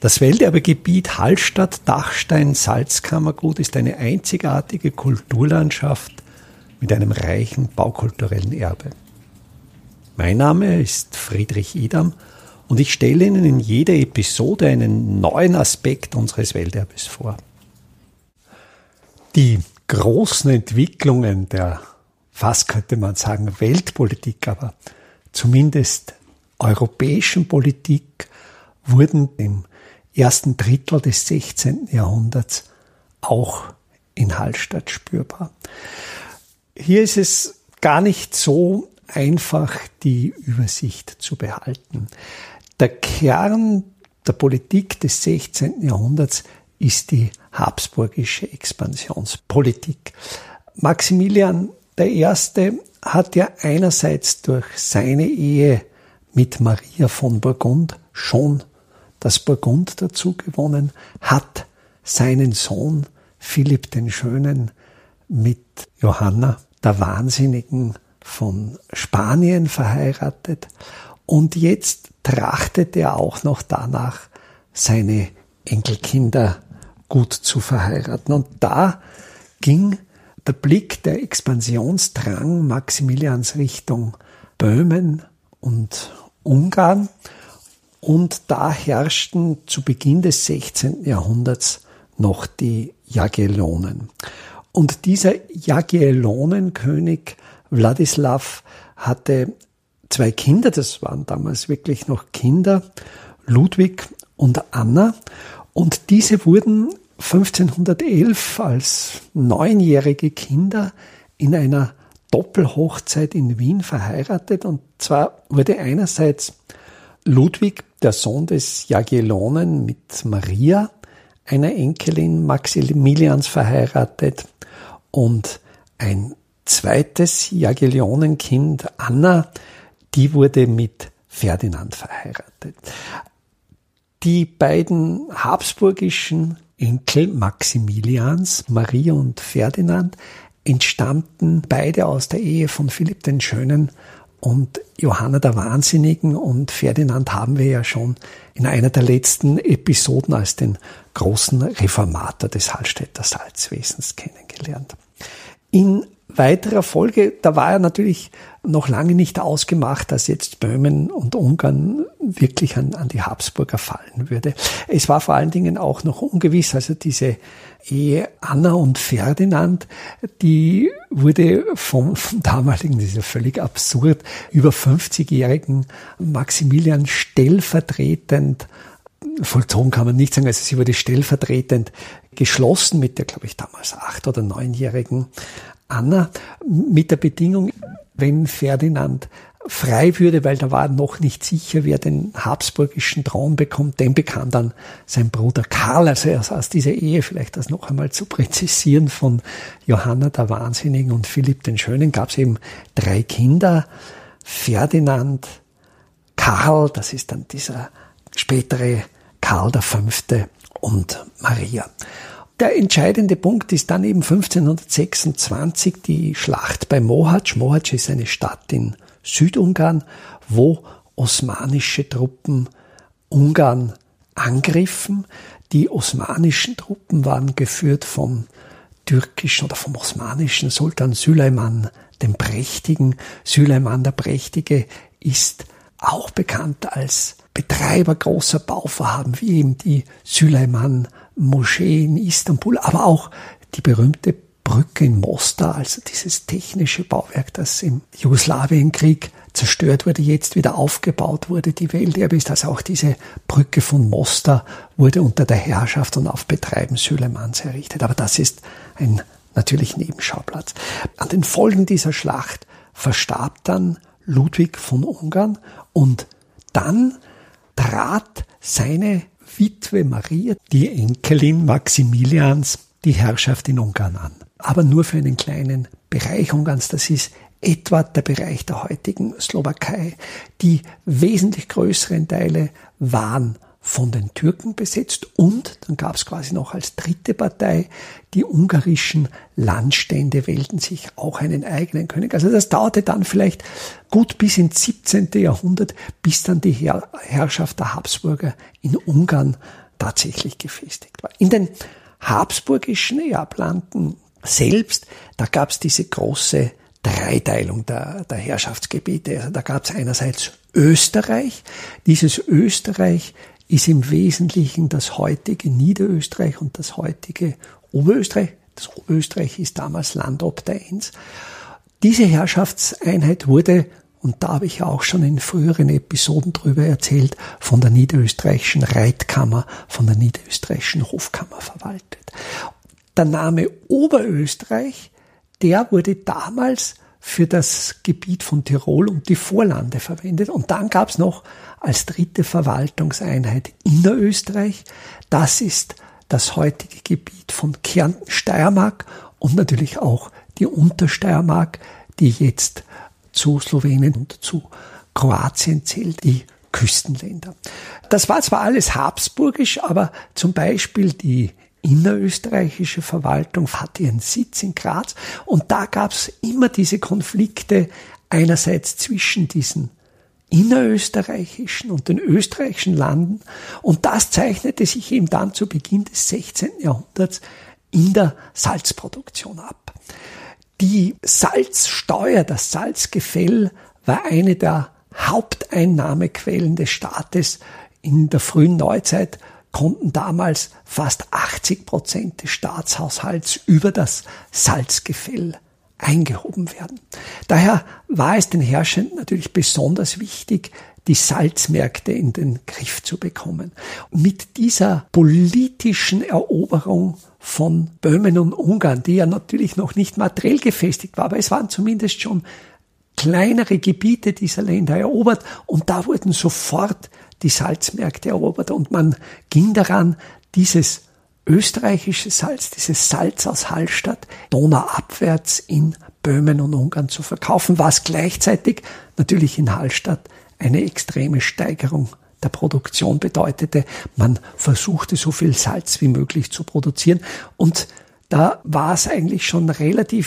Das Welterbegebiet Hallstatt-Dachstein-Salzkammergut ist eine einzigartige Kulturlandschaft mit einem reichen baukulturellen Erbe. Mein Name ist Friedrich Idam und ich stelle Ihnen in jeder Episode einen neuen Aspekt unseres Welterbes vor. Die großen Entwicklungen der, fast könnte man sagen, Weltpolitik, aber zumindest europäischen Politik wurden im ersten Drittel des 16. Jahrhunderts auch in Hallstatt spürbar. Hier ist es gar nicht so einfach, die Übersicht zu behalten. Der Kern der Politik des 16. Jahrhunderts ist die habsburgische Expansionspolitik. Maximilian I. hat ja einerseits durch seine Ehe mit Maria von Burgund schon das Burgund dazu gewonnen, hat seinen Sohn Philipp den Schönen mit Johanna der Wahnsinnigen von Spanien verheiratet und jetzt trachtet er auch noch danach, seine Enkelkinder gut zu verheiraten. Und da ging der Blick, der Expansionsdrang Maximilians Richtung Böhmen und Ungarn. Und da herrschten zu Beginn des 16. Jahrhunderts noch die Jagiellonen. Und dieser Jagiellonenkönig Wladislaw hatte zwei Kinder, das waren damals wirklich noch Kinder, Ludwig und Anna. Und diese wurden 1511 als neunjährige Kinder in einer Doppelhochzeit in Wien verheiratet. Und zwar wurde einerseits Ludwig, der Sohn des Jagiellonen, mit Maria, einer Enkelin Maximilians, verheiratet und ein zweites Jagiellonenkind, Anna, die wurde mit Ferdinand verheiratet. Die beiden habsburgischen Enkel Maximilians, Maria und Ferdinand, entstammten beide aus der Ehe von Philipp den Schönen und Johanna der Wahnsinnigen und Ferdinand haben wir ja schon in einer der letzten Episoden als den großen Reformator des Hallstätter Salzwesens kennengelernt. In weiterer Folge, da war er natürlich noch lange nicht ausgemacht, dass jetzt Böhmen und Ungarn wirklich an, an die Habsburger fallen würde. Es war vor allen Dingen auch noch ungewiss, also diese Ehe Anna und Ferdinand, die wurde vom, vom damaligen, das ist ja völlig absurd, über 50-jährigen Maximilian stellvertretend vollzogen kann man nicht sagen, also sie wurde stellvertretend geschlossen mit der, glaube ich, damals acht- oder neunjährigen Anna mit der Bedingung, wenn Ferdinand frei würde, weil da war noch nicht sicher, wer den habsburgischen Thron bekommt, den bekam dann sein Bruder Karl, also aus dieser Ehe, vielleicht das noch einmal zu präzisieren, von Johanna der Wahnsinnigen und Philipp den Schönen, gab es eben drei Kinder, Ferdinand, Karl, das ist dann dieser spätere Karl V. und Maria. Der entscheidende Punkt ist dann eben 1526 die Schlacht bei Mohacs. Mohacs ist eine Stadt in Südungarn, wo osmanische Truppen Ungarn angriffen. Die osmanischen Truppen waren geführt vom türkischen oder vom osmanischen Sultan Süleyman dem Prächtigen. Süleyman der Prächtige ist auch bekannt als Betreiber großer Bauvorhaben wie eben die Süleyman Moschee in Istanbul, aber auch die berühmte Brücke in Mostar, also dieses technische Bauwerk, das im Jugoslawienkrieg zerstört wurde, jetzt wieder aufgebaut wurde, die Welterbe ist. Also auch diese Brücke von Mostar wurde unter der Herrschaft und auf Betreiben Süleymans errichtet. Aber das ist ein natürlich Nebenschauplatz. An den Folgen dieser Schlacht verstarb dann Ludwig von Ungarn und dann trat seine Witwe Maria, die Enkelin Maximilians, die Herrschaft in Ungarn an. Aber nur für einen kleinen Bereich Ungarns. Das ist etwa der Bereich der heutigen Slowakei. Die wesentlich größeren Teile waren von den Türken besetzt und dann gab es quasi noch als dritte Partei die ungarischen Landstände wählten sich auch einen eigenen König. Also das dauerte dann vielleicht gut bis ins 17. Jahrhundert, bis dann die Herrschaft der Habsburger in Ungarn tatsächlich gefestigt war. In den habsburgischen Erblanden selbst, da gab es diese große Dreiteilung der, der Herrschaftsgebiete. Also da gab es einerseits Österreich. Dieses Österreich ist im Wesentlichen das heutige Niederösterreich und das heutige Oberösterreich. Das Oberösterreich ist damals Landop der Enns. Diese Herrschaftseinheit wurde, und da habe ich auch schon in früheren Episoden drüber erzählt, von der niederösterreichischen Reitkammer, von der niederösterreichischen Hofkammer verwaltet. Der Name Oberösterreich, der wurde damals für das Gebiet von Tirol und die Vorlande verwendet. Und dann gab es noch als dritte Verwaltungseinheit Innerösterreich. Das ist das heutige Gebiet von Kärnten, Steiermark und natürlich auch die Untersteiermark, die jetzt zu Slowenien und zu Kroatien zählt, die Küstenländer. Das war zwar alles habsburgisch, aber zum Beispiel die innerösterreichische Verwaltung hatte ihren Sitz in Graz und da gab es immer diese Konflikte einerseits zwischen diesen innerösterreichischen und den österreichischen Landen und das zeichnete sich eben dann zu Beginn des 16. Jahrhunderts in der Salzproduktion ab. Die Salzsteuer, das Salzgefäll war eine der Haupteinnahmequellen des Staates in der frühen Neuzeit konnten damals fast 80 Prozent des Staatshaushalts über das Salzgefäll eingehoben werden. Daher war es den Herrschenden natürlich besonders wichtig, die Salzmärkte in den Griff zu bekommen. Mit dieser politischen Eroberung von Böhmen und Ungarn, die ja natürlich noch nicht materiell gefestigt war, aber es waren zumindest schon kleinere Gebiete dieser Länder erobert und da wurden sofort die Salzmärkte erobert und man ging daran, dieses österreichische Salz, dieses Salz aus Hallstatt, donauabwärts in Böhmen und Ungarn zu verkaufen, was gleichzeitig natürlich in Hallstatt eine extreme Steigerung der Produktion bedeutete. Man versuchte so viel Salz wie möglich zu produzieren und da war es eigentlich schon relativ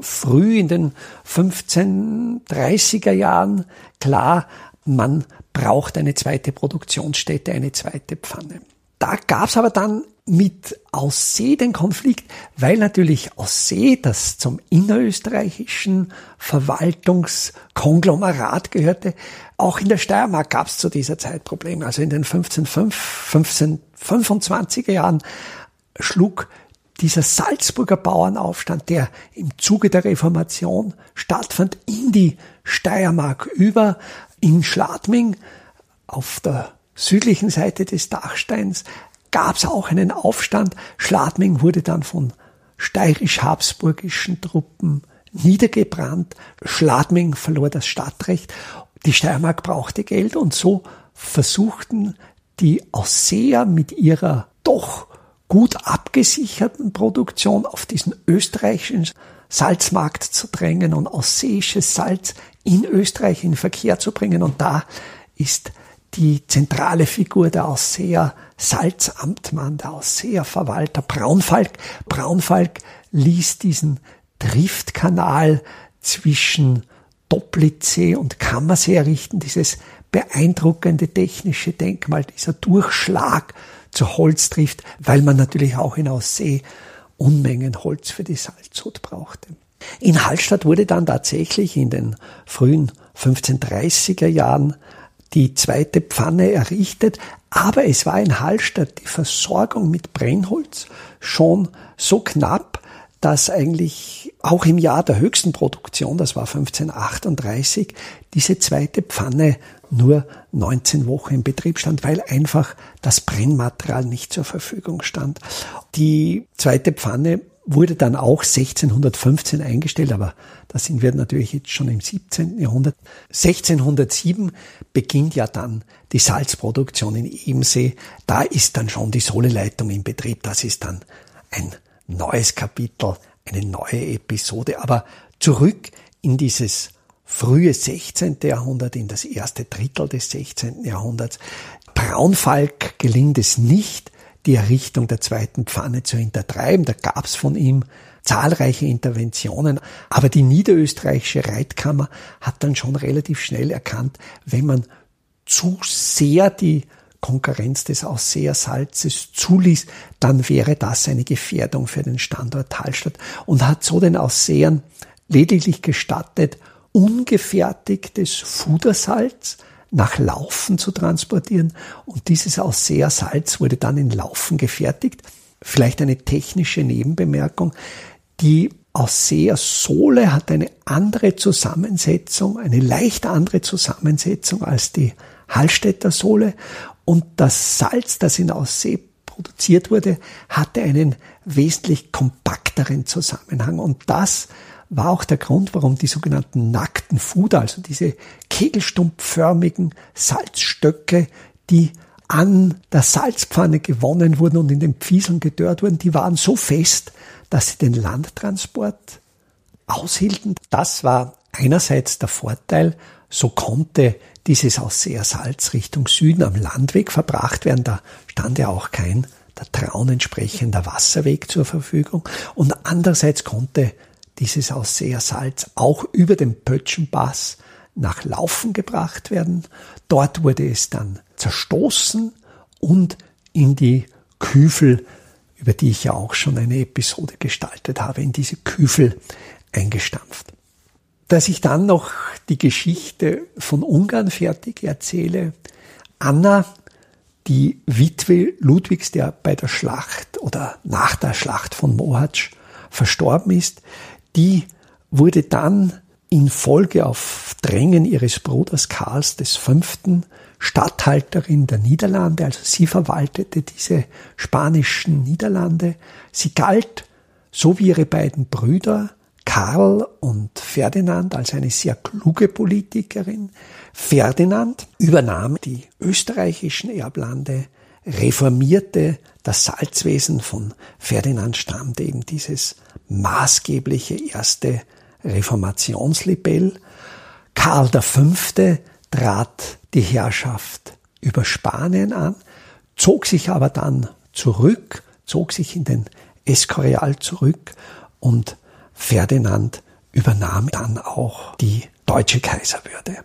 früh in den 1530er Jahren klar, man braucht eine zweite Produktionsstätte, eine zweite Pfanne. Da gab es aber dann mit Aussee den Konflikt, weil natürlich Aussee, das zum innerösterreichischen Verwaltungskonglomerat gehörte, auch in der Steiermark gab es zu dieser Zeit Probleme. Also in den 1525er Jahren schlug dieser Salzburger Bauernaufstand, der im Zuge der Reformation stattfand, in die Steiermark über, in Schladming auf der südlichen Seite des Dachsteins gab es auch einen Aufstand. Schladming wurde dann von steirisch-habsburgischen Truppen niedergebrannt. Schladming verlor das Stadtrecht. Die Steiermark brauchte Geld und so versuchten die Ausseher mit ihrer doch gut abgesicherten Produktion auf diesen österreichischen Salzmarkt zu drängen und ausseisches Salz in Österreich in Verkehr zu bringen. Und da ist die zentrale Figur der Ausseher Salzamtmann, der Ausseherverwalter Braunfalk. Braunfalk ließ diesen Driftkanal zwischen Doplitzsee und Kammersee errichten, dieses beeindruckende technische Denkmal, dieser Durchschlag zur Holzdrift, weil man natürlich auch in Aussee Unmengen Holz für die Salzhut brauchte. In Hallstatt wurde dann tatsächlich in den frühen 1530er Jahren die zweite Pfanne errichtet, aber es war in Hallstatt die Versorgung mit Brennholz schon so knapp, dass eigentlich auch im Jahr der höchsten Produktion, das war 1538, diese zweite Pfanne nur 19 Wochen in Betrieb stand, weil einfach das Brennmaterial nicht zur Verfügung stand. Die zweite Pfanne wurde dann auch 1615 eingestellt, aber da sind wir natürlich jetzt schon im 17. Jahrhundert. 1607 beginnt ja dann die Salzproduktion in Ebensee. Da ist dann schon die Sohleleitung in Betrieb. Das ist dann ein neues Kapitel, eine neue Episode. Aber zurück in dieses frühe 16. Jahrhundert, in das erste Drittel des 16. Jahrhunderts. Braunfalk gelingt es nicht, die Errichtung der zweiten Pfanne zu hintertreiben. Da gab es von ihm zahlreiche Interventionen. Aber die niederösterreichische Reitkammer hat dann schon relativ schnell erkannt, wenn man zu sehr die Konkurrenz des Ausseersalzes zuließ, dann wäre das eine Gefährdung für den Standort Hallstatt und hat so den Ausseern lediglich gestattet, ungefertigtes Fudersalz nach Laufen zu transportieren und dieses Ausseersalz wurde dann in Laufen gefertigt. Vielleicht eine technische Nebenbemerkung. Die Ausseersohle hat eine andere Zusammensetzung, eine leicht andere Zusammensetzung als die Hallstätter Sohle und das Salz, das in Aussee produziert wurde, hatte einen wesentlich kompakteren Zusammenhang und das war auch der Grund, warum die sogenannten nackten Fuder, also diese kegelstumpfförmigen Salzstöcke, die an der Salzpfanne gewonnen wurden und in den Pfieseln gedörrt wurden, die waren so fest, dass sie den Landtransport aushielten. Das war einerseits der Vorteil, so konnte dieses Ausseersalz Richtung Süden am Landweg verbracht werden. Da stand ja auch kein der Traun entsprechender Wasserweg zur Verfügung. Und andererseits konnte dieses Ausseersalz auch über den Pötschenpass nach Laufen gebracht werden. Dort wurde es dann zerstoßen und in die Küfel, über die ich ja auch schon eine Episode gestaltet habe, in diese Küfel eingestampft. Dass ich dann noch die Geschichte von Ungarn fertig erzähle. Anna, die Witwe Ludwigs, der bei der Schlacht oder nach der Schlacht von Mohatsch verstorben ist, die wurde dann in Folge auf Drängen ihres Bruders Karls V. Statthalterin der Niederlande, also sie verwaltete diese spanischen Niederlande. Sie galt, so wie ihre beiden Brüder, Karl und Ferdinand, als eine sehr kluge Politikerin. Ferdinand übernahm die österreichischen Erblande, reformierte das Salzwesen von Ferdinand stammte eben dieses maßgebliche erste Reformationslibell. Karl V. trat die Herrschaft über Spanien an, zog sich aber dann zurück, zog sich in den Escorial zurück und Ferdinand übernahm dann auch die deutsche Kaiserwürde.